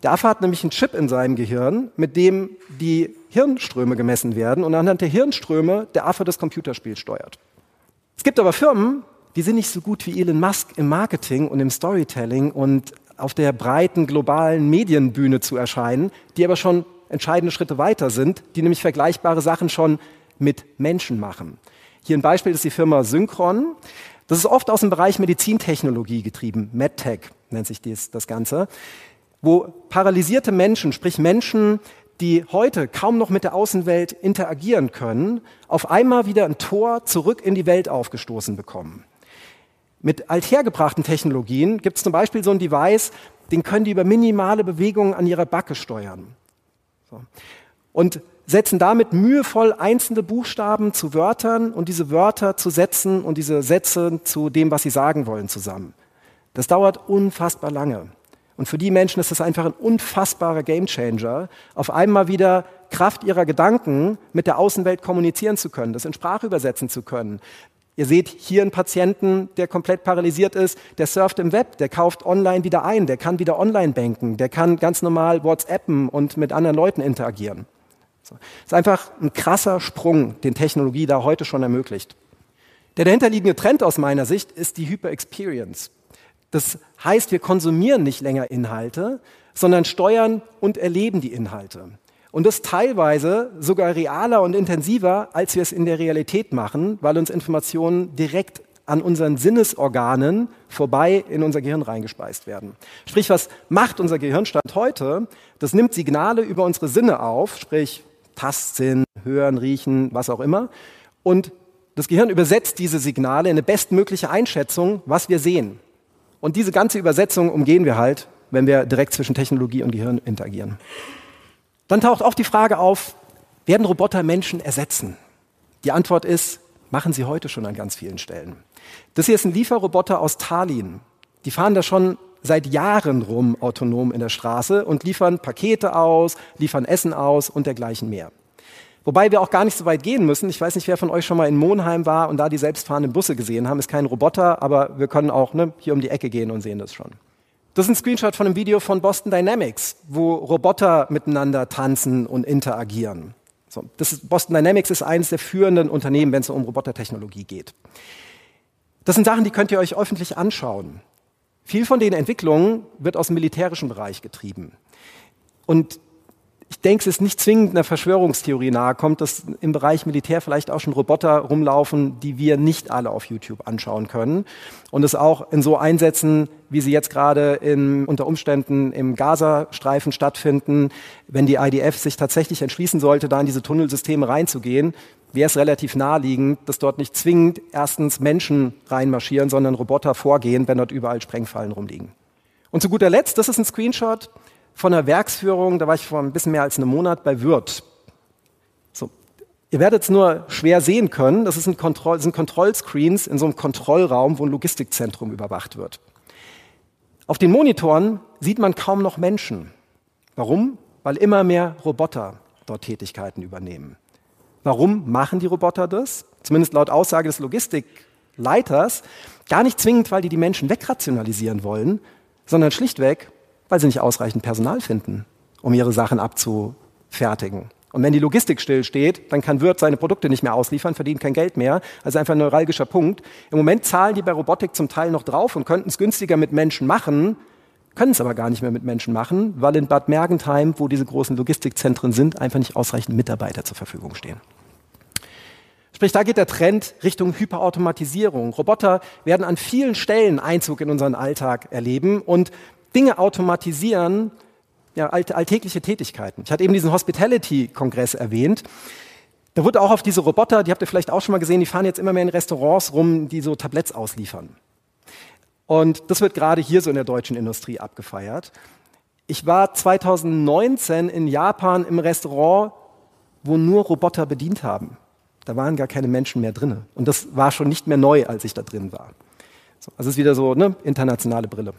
Der Affe hat nämlich einen Chip in seinem Gehirn, mit dem die Hirnströme gemessen werden und anhand der Hirnströme der Affe das Computerspiel steuert. Es gibt aber Firmen, die sind nicht so gut wie Elon Musk im Marketing und im Storytelling und auf der breiten globalen Medienbühne zu erscheinen, die aber schon entscheidende Schritte weiter sind, die nämlich vergleichbare Sachen schon mit Menschen machen. Hier ein Beispiel ist die Firma Synchron. Das ist oft aus dem Bereich Medizintechnologie getrieben, MedTech nennt sich dies, das Ganze, wo paralysierte Menschen, sprich Menschen, die heute kaum noch mit der Außenwelt interagieren können, auf einmal wieder ein Tor zurück in die Welt aufgestoßen bekommen. Mit althergebrachten Technologien gibt es zum Beispiel so ein Device, den können die über minimale Bewegungen an ihrer Backe steuern. So. Und setzen damit mühevoll einzelne Buchstaben zu Wörtern und diese Wörter zu Sätzen und diese Sätze zu dem, was sie sagen wollen, zusammen. Das dauert unfassbar lange. Und für die Menschen ist das einfach ein unfassbarer Gamechanger, auf einmal wieder Kraft ihrer Gedanken mit der Außenwelt kommunizieren zu können, das in Sprache übersetzen zu können, Ihr seht hier einen Patienten, der komplett paralysiert ist, der surft im Web, der kauft online wieder ein, der kann wieder online banken, der kann ganz normal WhatsAppen und mit anderen Leuten interagieren. So. Ist einfach ein krasser Sprung, den Technologie da heute schon ermöglicht. Der dahinterliegende Trend aus meiner Sicht ist die Hyper Experience. Das heißt, wir konsumieren nicht länger Inhalte, sondern steuern und erleben die Inhalte. Und das teilweise sogar realer und intensiver, als wir es in der Realität machen, weil uns Informationen direkt an unseren Sinnesorganen vorbei in unser Gehirn reingespeist werden. Sprich, was macht unser Gehirnstand heute? Das nimmt Signale über unsere Sinne auf, sprich Tastsinn, Hören, Riechen, was auch immer. Und das Gehirn übersetzt diese Signale in eine bestmögliche Einschätzung, was wir sehen. Und diese ganze Übersetzung umgehen wir halt, wenn wir direkt zwischen Technologie und Gehirn interagieren. Dann taucht auch die Frage auf, werden Roboter Menschen ersetzen? Die Antwort ist, machen sie heute schon an ganz vielen Stellen. Das hier ist ein Lieferroboter aus Tallinn. Die fahren da schon seit Jahren rum autonom in der Straße und liefern Pakete aus, liefern Essen aus und dergleichen mehr. Wobei wir auch gar nicht so weit gehen müssen. Ich weiß nicht, wer von euch schon mal in Monheim war und da die selbstfahrenden Busse gesehen haben. Ist kein Roboter, aber wir können auch ne, hier um die Ecke gehen und sehen das schon. Das ist ein Screenshot von einem Video von Boston Dynamics, wo Roboter miteinander tanzen und interagieren. So, ist, Boston Dynamics ist eines der führenden Unternehmen, wenn es um Robotertechnologie geht. Das sind Sachen, die könnt ihr euch öffentlich anschauen. Viel von den Entwicklungen wird aus dem militärischen Bereich getrieben. Und ich denke, es ist nicht zwingend einer Verschwörungstheorie nahe kommt, dass im Bereich Militär vielleicht auch schon Roboter rumlaufen, die wir nicht alle auf YouTube anschauen können und es auch in so einsetzen, wie sie jetzt gerade in, unter Umständen im Gazastreifen stattfinden. Wenn die IDF sich tatsächlich entschließen sollte, da in diese Tunnelsysteme reinzugehen, wäre es relativ naheliegend, dass dort nicht zwingend erstens Menschen reinmarschieren, sondern Roboter vorgehen, wenn dort überall Sprengfallen rumliegen. Und zu guter Letzt, das ist ein Screenshot von einer Werksführung, da war ich vor ein bisschen mehr als einem Monat bei Würth. So. Ihr werdet es nur schwer sehen können, das, ein Kontroll, das sind Kontrollscreens in so einem Kontrollraum, wo ein Logistikzentrum überwacht wird. Auf den Monitoren sieht man kaum noch Menschen. Warum? Weil immer mehr Roboter dort Tätigkeiten übernehmen. Warum machen die Roboter das? Zumindest laut Aussage des Logistikleiters. Gar nicht zwingend, weil die die Menschen wegrationalisieren wollen, sondern schlichtweg, weil sie nicht ausreichend Personal finden, um ihre Sachen abzufertigen. Und wenn die Logistik stillsteht, dann kann Wirt seine Produkte nicht mehr ausliefern, verdient kein Geld mehr. Also einfach ein neuralgischer Punkt. Im Moment zahlen die bei Robotik zum Teil noch drauf und könnten es günstiger mit Menschen machen, können es aber gar nicht mehr mit Menschen machen, weil in Bad Mergentheim, wo diese großen Logistikzentren sind, einfach nicht ausreichend Mitarbeiter zur Verfügung stehen. Sprich, da geht der Trend Richtung Hyperautomatisierung. Roboter werden an vielen Stellen Einzug in unseren Alltag erleben und Dinge automatisieren, ja, alltägliche Tätigkeiten. Ich hatte eben diesen Hospitality-Kongress erwähnt. Da wurde auch auf diese Roboter, die habt ihr vielleicht auch schon mal gesehen, die fahren jetzt immer mehr in Restaurants rum, die so Tabletts ausliefern. Und das wird gerade hier so in der deutschen Industrie abgefeiert. Ich war 2019 in Japan im Restaurant, wo nur Roboter bedient haben. Da waren gar keine Menschen mehr drin. Und das war schon nicht mehr neu, als ich da drin war. Also es ist wieder so eine internationale Brille.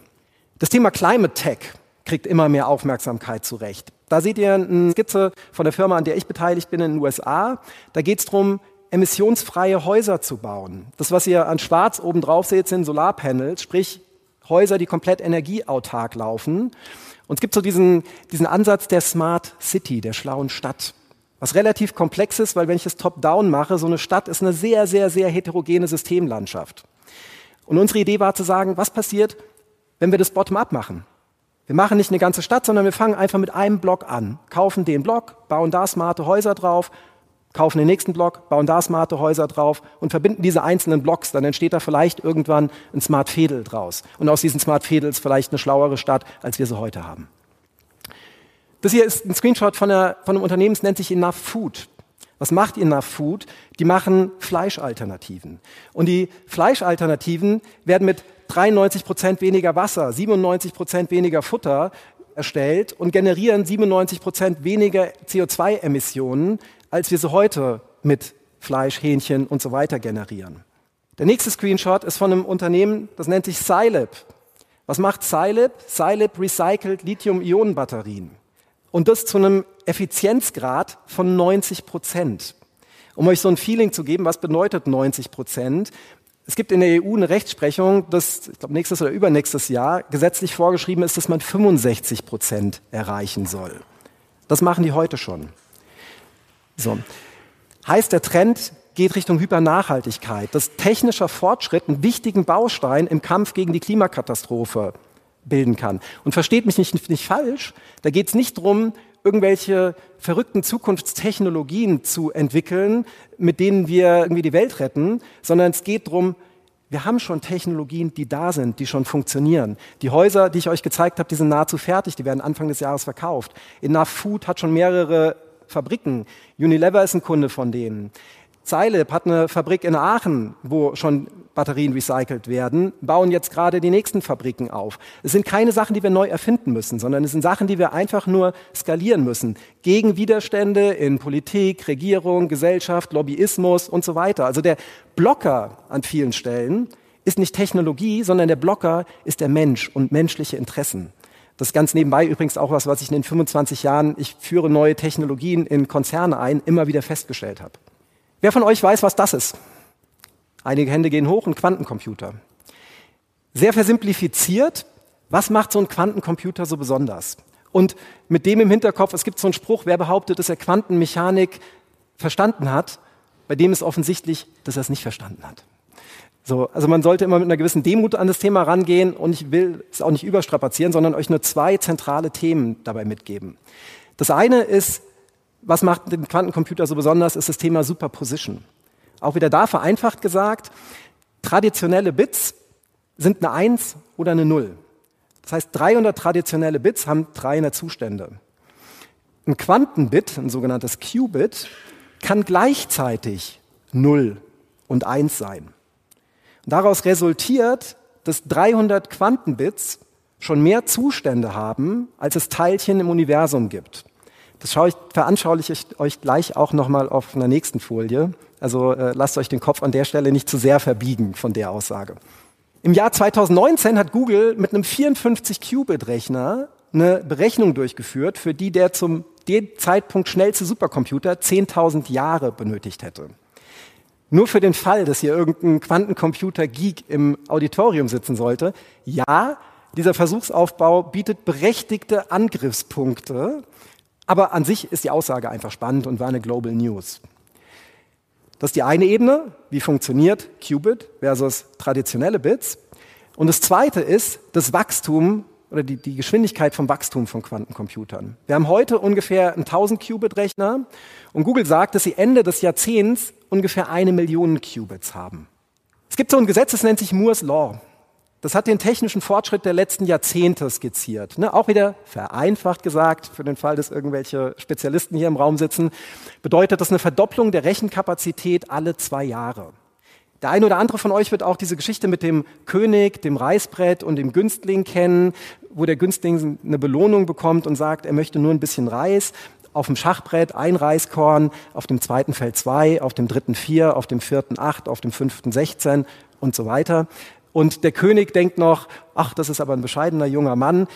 Das Thema Climate Tech kriegt immer mehr Aufmerksamkeit zurecht. Da seht ihr eine Skizze von der Firma, an der ich beteiligt bin in den USA. Da geht es darum, emissionsfreie Häuser zu bauen. Das, was ihr an Schwarz oben drauf seht, sind Solarpanels, sprich Häuser, die komplett energieautark laufen. Und es gibt so diesen, diesen Ansatz der Smart City, der schlauen Stadt. Was relativ komplex ist, weil wenn ich es top-down mache, so eine Stadt ist eine sehr, sehr, sehr heterogene Systemlandschaft. Und unsere Idee war zu sagen, was passiert, wenn wir das bottom-up machen? Wir machen nicht eine ganze Stadt, sondern wir fangen einfach mit einem Block an, kaufen den Block, bauen da smarte Häuser drauf, kaufen den nächsten Block, bauen da smarte Häuser drauf und verbinden diese einzelnen Blocks. Dann entsteht da vielleicht irgendwann ein Smart Fädel draus. Und aus diesen Smart Fädels vielleicht eine schlauere Stadt, als wir sie heute haben. Das hier ist ein Screenshot von, einer, von einem Unternehmen, das nennt sich Enough Food. Was macht Enough Food? Die machen Fleischalternativen. Und die Fleischalternativen werden mit 93 Prozent weniger Wasser, 97 Prozent weniger Futter erstellt und generieren 97 Prozent weniger CO2-Emissionen, als wir sie heute mit Fleisch, Hähnchen und so weiter generieren. Der nächste Screenshot ist von einem Unternehmen, das nennt sich Scilab. Was macht Scilab? Scilab recycelt Lithium-Ionen-Batterien. Und das zu einem Effizienzgrad von 90 Prozent. Um euch so ein Feeling zu geben, was bedeutet 90 Prozent? Es gibt in der EU eine Rechtsprechung, dass, ich glaube, nächstes oder übernächstes Jahr gesetzlich vorgeschrieben ist, dass man 65 Prozent erreichen soll. Das machen die heute schon. So. Heißt, der Trend geht Richtung Hypernachhaltigkeit, dass technischer Fortschritt einen wichtigen Baustein im Kampf gegen die Klimakatastrophe bilden kann. Und versteht mich nicht, nicht falsch, da geht es nicht darum, irgendwelche verrückten Zukunftstechnologien zu entwickeln, mit denen wir irgendwie die Welt retten, sondern es geht darum, wir haben schon Technologien, die da sind, die schon funktionieren. Die Häuser, die ich euch gezeigt habe, die sind nahezu fertig, die werden Anfang des Jahres verkauft. Enough Food hat schon mehrere Fabriken. Unilever ist ein Kunde von denen. Zeileb hat eine Fabrik in Aachen, wo schon Batterien recycelt werden, bauen jetzt gerade die nächsten Fabriken auf. Es sind keine Sachen, die wir neu erfinden müssen, sondern es sind Sachen, die wir einfach nur skalieren müssen. Gegen Widerstände in Politik, Regierung, Gesellschaft, Lobbyismus und so weiter. Also der Blocker an vielen Stellen ist nicht Technologie, sondern der Blocker ist der Mensch und menschliche Interessen. Das ist ganz nebenbei übrigens auch was, was ich in den 25 Jahren, ich führe neue Technologien in Konzerne ein, immer wieder festgestellt habe. Wer von euch weiß, was das ist? Einige Hände gehen hoch, ein Quantencomputer. Sehr versimplifiziert, was macht so ein Quantencomputer so besonders? Und mit dem im Hinterkopf, es gibt so einen Spruch, wer behauptet, dass er Quantenmechanik verstanden hat, bei dem ist offensichtlich, dass er es nicht verstanden hat. So, also man sollte immer mit einer gewissen Demut an das Thema rangehen und ich will es auch nicht überstrapazieren, sondern euch nur zwei zentrale Themen dabei mitgeben. Das eine ist, was macht den Quantencomputer so besonders, ist das Thema Superposition. Auch wieder da vereinfacht gesagt, traditionelle Bits sind eine 1 oder eine 0. Das heißt, 300 traditionelle Bits haben 300 Zustände. Ein Quantenbit, ein sogenanntes Qubit, kann gleichzeitig 0 und 1 sein. Und daraus resultiert, dass 300 Quantenbits schon mehr Zustände haben, als es Teilchen im Universum gibt. Das ich, veranschauliche ich euch gleich auch nochmal auf einer nächsten Folie. Also äh, lasst euch den Kopf an der Stelle nicht zu sehr verbiegen von der Aussage. Im Jahr 2019 hat Google mit einem 54-Qubit-Rechner eine Berechnung durchgeführt, für die der zum dem Zeitpunkt schnellste Supercomputer 10.000 Jahre benötigt hätte. Nur für den Fall, dass hier irgendein Quantencomputer-Geek im Auditorium sitzen sollte, ja, dieser Versuchsaufbau bietet berechtigte Angriffspunkte, aber an sich ist die Aussage einfach spannend und war eine Global News. Das ist die eine Ebene, wie funktioniert Qubit versus traditionelle Bits. Und das zweite ist das Wachstum oder die, die Geschwindigkeit vom Wachstum von Quantencomputern. Wir haben heute ungefähr einen 1000 Qubit-Rechner und Google sagt, dass sie Ende des Jahrzehnts ungefähr eine Million Qubits haben. Es gibt so ein Gesetz, das nennt sich Moore's Law. Das hat den technischen Fortschritt der letzten Jahrzehnte skizziert. Ne, auch wieder vereinfacht gesagt, für den Fall, dass irgendwelche Spezialisten hier im Raum sitzen, bedeutet das eine Verdopplung der Rechenkapazität alle zwei Jahre. Der eine oder andere von euch wird auch diese Geschichte mit dem König, dem Reißbrett und dem Günstling kennen, wo der Günstling eine Belohnung bekommt und sagt, er möchte nur ein bisschen Reis. Auf dem Schachbrett ein Reiskorn, auf dem zweiten Feld zwei, auf dem dritten vier, auf dem vierten acht, auf dem fünften sechzehn und so weiter. Und der König denkt noch, ach, das ist aber ein bescheidener junger Mann,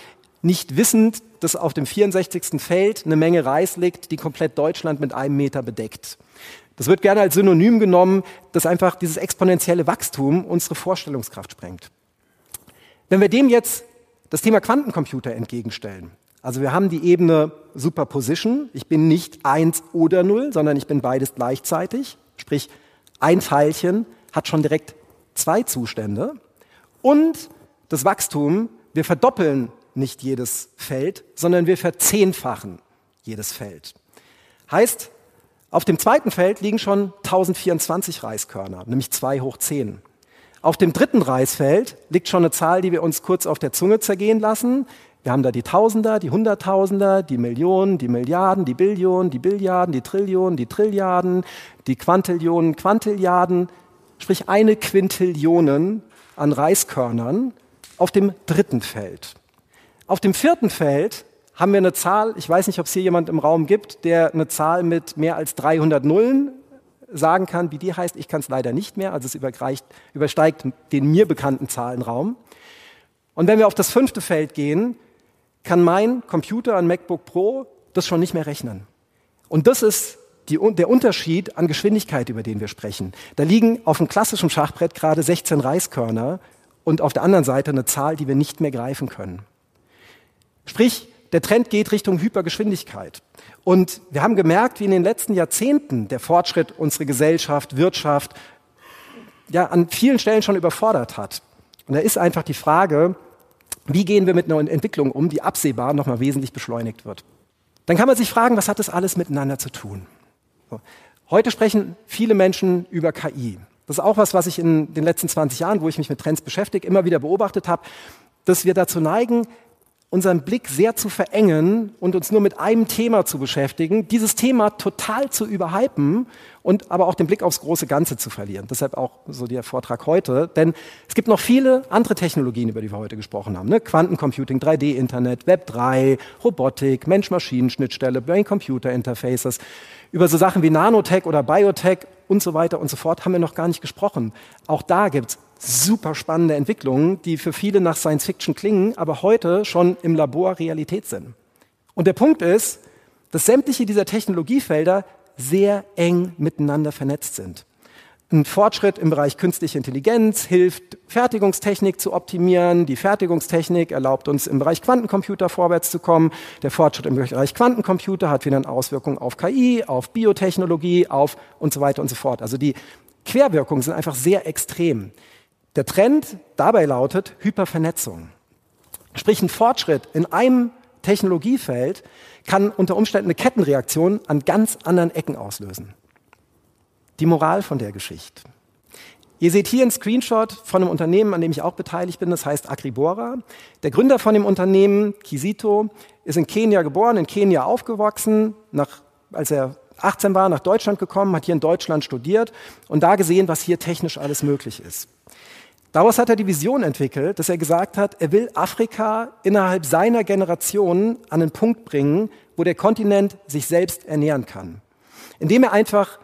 nicht wissend, dass auf dem 64. Feld eine Menge Reis liegt, die komplett Deutschland mit einem Meter bedeckt. Das wird gerne als Synonym genommen, dass einfach dieses exponentielle Wachstum unsere Vorstellungskraft sprengt. Wenn wir dem jetzt das Thema Quantencomputer entgegenstellen, also wir haben die Ebene Superposition, ich bin nicht eins oder null, sondern ich bin beides gleichzeitig, sprich ein Teilchen hat schon direkt zwei Zustände und das Wachstum, wir verdoppeln nicht jedes Feld, sondern wir verzehnfachen jedes Feld. Heißt, auf dem zweiten Feld liegen schon 1024 Reiskörner, nämlich 2 hoch 10. Auf dem dritten Reisfeld liegt schon eine Zahl, die wir uns kurz auf der Zunge zergehen lassen. Wir haben da die Tausender, die Hunderttausender, die Millionen, die Milliarden, die Billionen, die Billiarden, die Trillionen, die Trilliarden, die Quantillionen, Quantilliarden, sprich eine Quintillionen an Reiskörnern auf dem dritten Feld. Auf dem vierten Feld haben wir eine Zahl, ich weiß nicht, ob es hier jemand im Raum gibt, der eine Zahl mit mehr als 300 Nullen sagen kann, wie die heißt. Ich kann es leider nicht mehr, also es übersteigt den mir bekannten Zahlenraum. Und wenn wir auf das fünfte Feld gehen, kann mein Computer, ein MacBook Pro, das schon nicht mehr rechnen. Und das ist die, der Unterschied an Geschwindigkeit, über den wir sprechen. Da liegen auf dem klassischen Schachbrett gerade 16 Reiskörner und auf der anderen Seite eine Zahl, die wir nicht mehr greifen können. Sprich, der Trend geht Richtung Hypergeschwindigkeit. Und wir haben gemerkt, wie in den letzten Jahrzehnten der Fortschritt unsere Gesellschaft, Wirtschaft ja an vielen Stellen schon überfordert hat. Und da ist einfach die Frage, wie gehen wir mit einer Entwicklung um, die absehbar nochmal wesentlich beschleunigt wird. Dann kann man sich fragen, was hat das alles miteinander zu tun? So. Heute sprechen viele Menschen über KI. Das ist auch was, was ich in den letzten 20 Jahren, wo ich mich mit Trends beschäftige, immer wieder beobachtet habe, dass wir dazu neigen, unseren Blick sehr zu verengen und uns nur mit einem Thema zu beschäftigen, dieses Thema total zu überhypen und aber auch den Blick aufs große Ganze zu verlieren. Deshalb auch so der Vortrag heute, denn es gibt noch viele andere Technologien, über die wir heute gesprochen haben. Ne? Quantencomputing, 3D-Internet, Web 3, Robotik, Mensch-Maschinen-Schnittstelle, Brain-Computer-Interfaces. Über so Sachen wie Nanotech oder Biotech und so weiter und so fort haben wir noch gar nicht gesprochen. Auch da gibt's super spannende Entwicklungen, die für viele nach Science Fiction klingen, aber heute schon im Labor Realität sind. Und der Punkt ist, dass sämtliche dieser Technologiefelder sehr eng miteinander vernetzt sind. Ein Fortschritt im Bereich künstliche Intelligenz hilft, Fertigungstechnik zu optimieren. Die Fertigungstechnik erlaubt uns im Bereich Quantencomputer vorwärts zu kommen. Der Fortschritt im Bereich Quantencomputer hat wieder eine Auswirkung auf KI, auf Biotechnologie, auf und so weiter und so fort. Also die Querwirkungen sind einfach sehr extrem. Der Trend dabei lautet Hypervernetzung. Sprich, ein Fortschritt in einem Technologiefeld kann unter Umständen eine Kettenreaktion an ganz anderen Ecken auslösen. Die Moral von der Geschichte. Ihr seht hier einen Screenshot von einem Unternehmen, an dem ich auch beteiligt bin, das heißt Agribora. Der Gründer von dem Unternehmen, Kisito, ist in Kenia geboren, in Kenia aufgewachsen, nach, als er 18 war, nach Deutschland gekommen, hat hier in Deutschland studiert und da gesehen, was hier technisch alles möglich ist. Daraus hat er die Vision entwickelt, dass er gesagt hat, er will Afrika innerhalb seiner Generation an einen Punkt bringen, wo der Kontinent sich selbst ernähren kann. Indem er einfach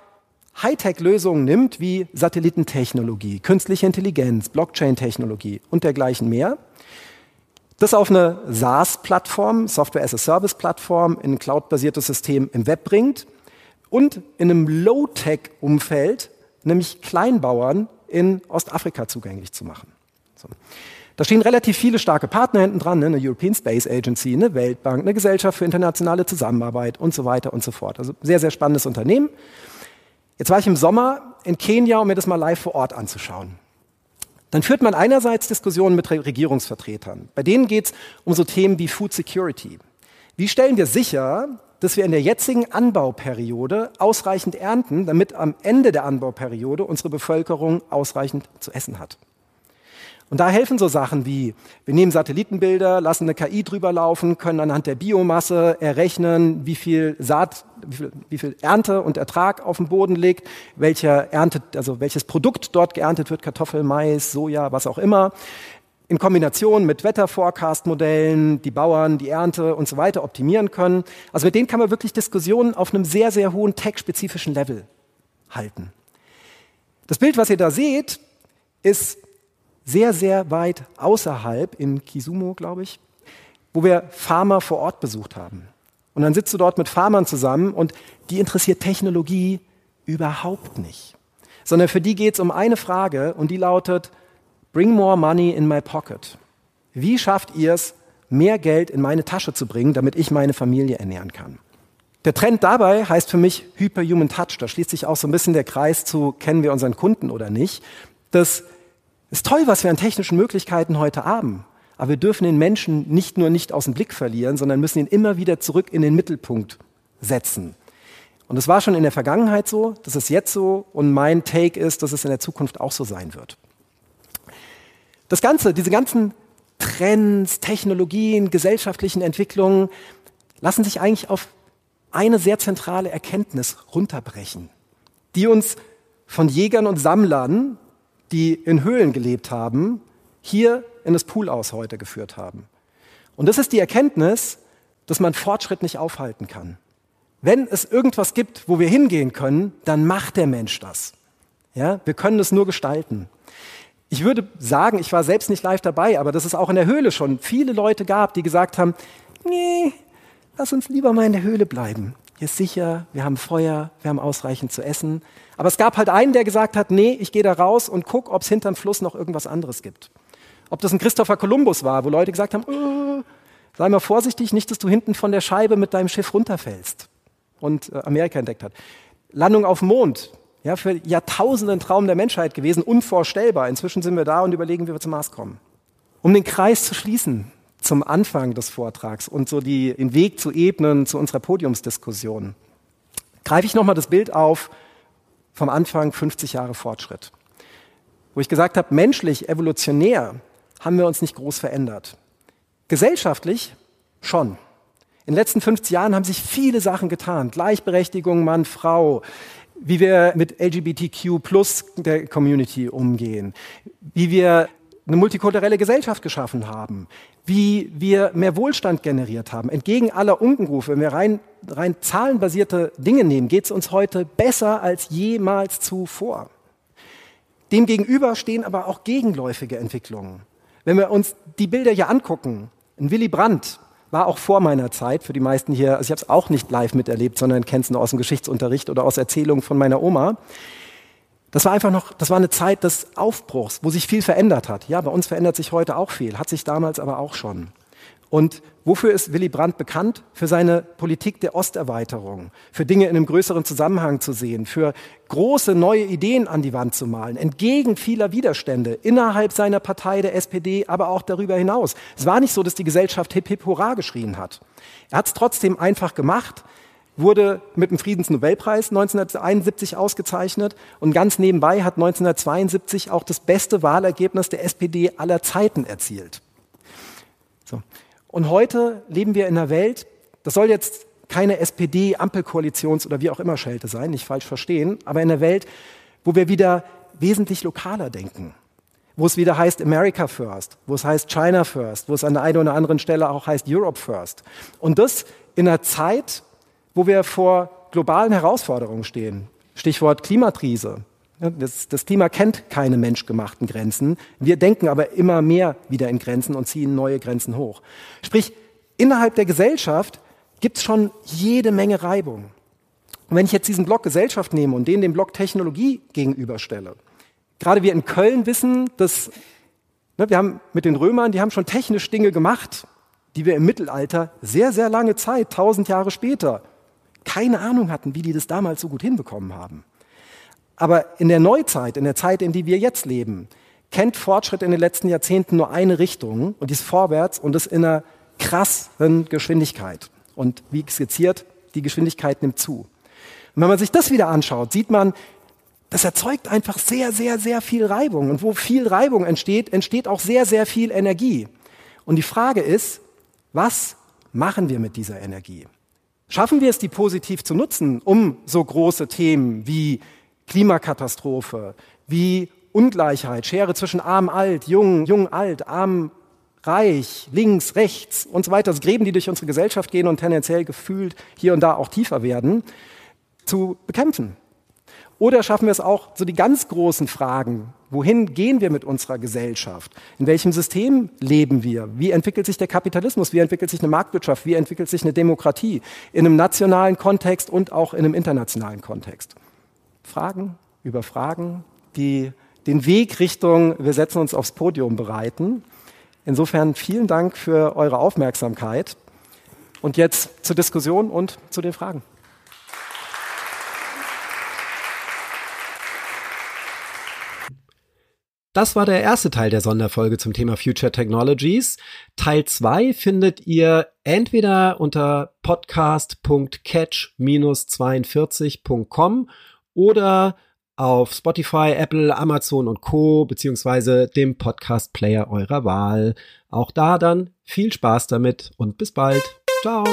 Hightech-Lösungen nimmt, wie Satellitentechnologie, künstliche Intelligenz, Blockchain-Technologie und dergleichen mehr, das auf eine SaaS-Plattform, Software-as-a-Service-Plattform, in ein cloud-basiertes System im Web bringt und in einem Low-Tech-Umfeld, nämlich Kleinbauern in Ostafrika zugänglich zu machen. So. Da stehen relativ viele starke Partner hinten dran, ne? eine European Space Agency, eine Weltbank, eine Gesellschaft für internationale Zusammenarbeit und so weiter und so fort. Also sehr, sehr spannendes Unternehmen. Jetzt war ich im Sommer in Kenia, um mir das mal live vor Ort anzuschauen. Dann führt man einerseits Diskussionen mit Regierungsvertretern. Bei denen geht es um so Themen wie Food Security. Wie stellen wir sicher, dass wir in der jetzigen Anbauperiode ausreichend ernten, damit am Ende der Anbauperiode unsere Bevölkerung ausreichend zu essen hat? Und da helfen so Sachen wie, wir nehmen Satellitenbilder, lassen eine KI drüber laufen, können anhand der Biomasse errechnen, wie viel Saat, wie viel, wie viel Ernte und Ertrag auf dem Boden liegt, welcher erntet, also welches Produkt dort geerntet wird, Kartoffel, Mais, Soja, was auch immer. In Kombination mit Wetterforecast-Modellen, die Bauern, die Ernte und so weiter optimieren können. Also mit denen kann man wirklich Diskussionen auf einem sehr, sehr hohen tech-spezifischen Level halten. Das Bild, was ihr da seht, ist sehr, sehr weit außerhalb, in Kisumo, glaube ich, wo wir Farmer vor Ort besucht haben. Und dann sitzt du dort mit Farmern zusammen und die interessiert Technologie überhaupt nicht. Sondern für die geht es um eine Frage und die lautet, bring more money in my pocket. Wie schafft ihr es, mehr Geld in meine Tasche zu bringen, damit ich meine Familie ernähren kann? Der Trend dabei heißt für mich Hyperhuman Touch. Da schließt sich auch so ein bisschen der Kreis zu, kennen wir unseren Kunden oder nicht. Das ist toll, was wir an technischen Möglichkeiten heute haben. Aber wir dürfen den Menschen nicht nur nicht aus dem Blick verlieren, sondern müssen ihn immer wieder zurück in den Mittelpunkt setzen. Und es war schon in der Vergangenheit so, das ist jetzt so und mein Take ist, dass es in der Zukunft auch so sein wird. Das Ganze, diese ganzen Trends, Technologien, gesellschaftlichen Entwicklungen lassen sich eigentlich auf eine sehr zentrale Erkenntnis runterbrechen, die uns von Jägern und Sammlern die in Höhlen gelebt haben, hier in das Pool aus heute geführt haben. Und das ist die Erkenntnis, dass man Fortschritt nicht aufhalten kann. Wenn es irgendwas gibt, wo wir hingehen können, dann macht der Mensch das. Ja, wir können es nur gestalten. Ich würde sagen, ich war selbst nicht live dabei, aber dass es auch in der Höhle schon viele Leute gab, die gesagt haben, nee, lass uns lieber mal in der Höhle bleiben. Hier ist sicher, wir haben Feuer, wir haben ausreichend zu essen. Aber es gab halt einen, der gesagt hat, nee, ich gehe da raus und guck, ob es hinterm Fluss noch irgendwas anderes gibt. Ob das ein Christopher Columbus war, wo Leute gesagt haben, äh, sei mal vorsichtig, nicht, dass du hinten von der Scheibe mit deinem Schiff runterfällst und äh, Amerika entdeckt hat. Landung auf dem Mond, ja, für Jahrtausende ein Traum der Menschheit gewesen, unvorstellbar. Inzwischen sind wir da und überlegen, wie wir zum Mars kommen. Um den Kreis zu schließen zum Anfang des Vortrags und so die, den Weg zu ebnen zu unserer Podiumsdiskussion, greife ich nochmal das Bild auf vom Anfang 50 Jahre Fortschritt. Wo ich gesagt habe, menschlich, evolutionär haben wir uns nicht groß verändert. Gesellschaftlich schon. In den letzten 50 Jahren haben sich viele Sachen getan. Gleichberechtigung Mann, Frau, wie wir mit LGBTQ plus der Community umgehen, wie wir eine multikulturelle Gesellschaft geschaffen haben, wie wir mehr Wohlstand generiert haben. Entgegen aller Unkenrufe, wenn wir rein, rein zahlenbasierte Dinge nehmen, geht es uns heute besser als jemals zuvor. Demgegenüber stehen aber auch gegenläufige Entwicklungen. Wenn wir uns die Bilder hier angucken, ein Willy Brandt war auch vor meiner Zeit, für die meisten hier, also ich habe es auch nicht live miterlebt, sondern kenne es nur aus dem Geschichtsunterricht oder aus Erzählungen von meiner Oma. Das war einfach noch, das war eine Zeit des Aufbruchs, wo sich viel verändert hat. Ja, bei uns verändert sich heute auch viel, hat sich damals aber auch schon. Und wofür ist Willy Brandt bekannt? Für seine Politik der Osterweiterung, für Dinge in einem größeren Zusammenhang zu sehen, für große neue Ideen an die Wand zu malen, entgegen vieler Widerstände innerhalb seiner Partei, der SPD, aber auch darüber hinaus. Es war nicht so, dass die Gesellschaft hip hip hurra geschrien hat. Er hat es trotzdem einfach gemacht, wurde mit dem Friedensnobelpreis 1971 ausgezeichnet und ganz nebenbei hat 1972 auch das beste Wahlergebnis der SPD aller Zeiten erzielt. Und heute leben wir in einer Welt, das soll jetzt keine SPD, Ampelkoalitions- oder wie auch immer Schelte sein, nicht falsch verstehen, aber in einer Welt, wo wir wieder wesentlich lokaler denken. Wo es wieder heißt America First, wo es heißt China First, wo es an der einen oder anderen Stelle auch heißt Europe First. Und das in einer Zeit, wo wir vor globalen Herausforderungen stehen. Stichwort Klimakrise. Das, das Klima kennt keine menschgemachten Grenzen. Wir denken aber immer mehr wieder in Grenzen und ziehen neue Grenzen hoch. Sprich, innerhalb der Gesellschaft gibt es schon jede Menge Reibung. Und wenn ich jetzt diesen Block Gesellschaft nehme und den dem Block Technologie gegenüberstelle, gerade wir in Köln wissen, dass ne, wir haben mit den Römern, die haben schon technisch Dinge gemacht, die wir im Mittelalter sehr, sehr lange Zeit, tausend Jahre später, keine Ahnung hatten, wie die das damals so gut hinbekommen haben. Aber in der Neuzeit, in der Zeit, in die wir jetzt leben, kennt Fortschritt in den letzten Jahrzehnten nur eine Richtung und die ist vorwärts und ist in einer krassen Geschwindigkeit. Und wie skizziert, die Geschwindigkeit nimmt zu. Und wenn man sich das wieder anschaut, sieht man, das erzeugt einfach sehr, sehr, sehr viel Reibung. Und wo viel Reibung entsteht, entsteht auch sehr, sehr viel Energie. Und die Frage ist, was machen wir mit dieser Energie? Schaffen wir es, die positiv zu nutzen, um so große Themen wie Klimakatastrophe, wie Ungleichheit, Schere zwischen arm, alt, jung, jung, alt, arm, reich, links, rechts und so weiter, das Gräben, die durch unsere Gesellschaft gehen und tendenziell gefühlt hier und da auch tiefer werden, zu bekämpfen. Oder schaffen wir es auch, so die ganz großen Fragen, wohin gehen wir mit unserer Gesellschaft? In welchem System leben wir? Wie entwickelt sich der Kapitalismus? Wie entwickelt sich eine Marktwirtschaft? Wie entwickelt sich eine Demokratie? In einem nationalen Kontext und auch in einem internationalen Kontext. Fragen über Fragen, die den Weg Richtung, wir setzen uns aufs Podium bereiten. Insofern vielen Dank für eure Aufmerksamkeit. Und jetzt zur Diskussion und zu den Fragen. Das war der erste Teil der Sonderfolge zum Thema Future Technologies. Teil zwei findet ihr entweder unter podcast.catch-42.com oder auf Spotify, Apple, Amazon und Co. beziehungsweise dem Podcast-Player eurer Wahl. Auch da dann viel Spaß damit und bis bald. Ciao.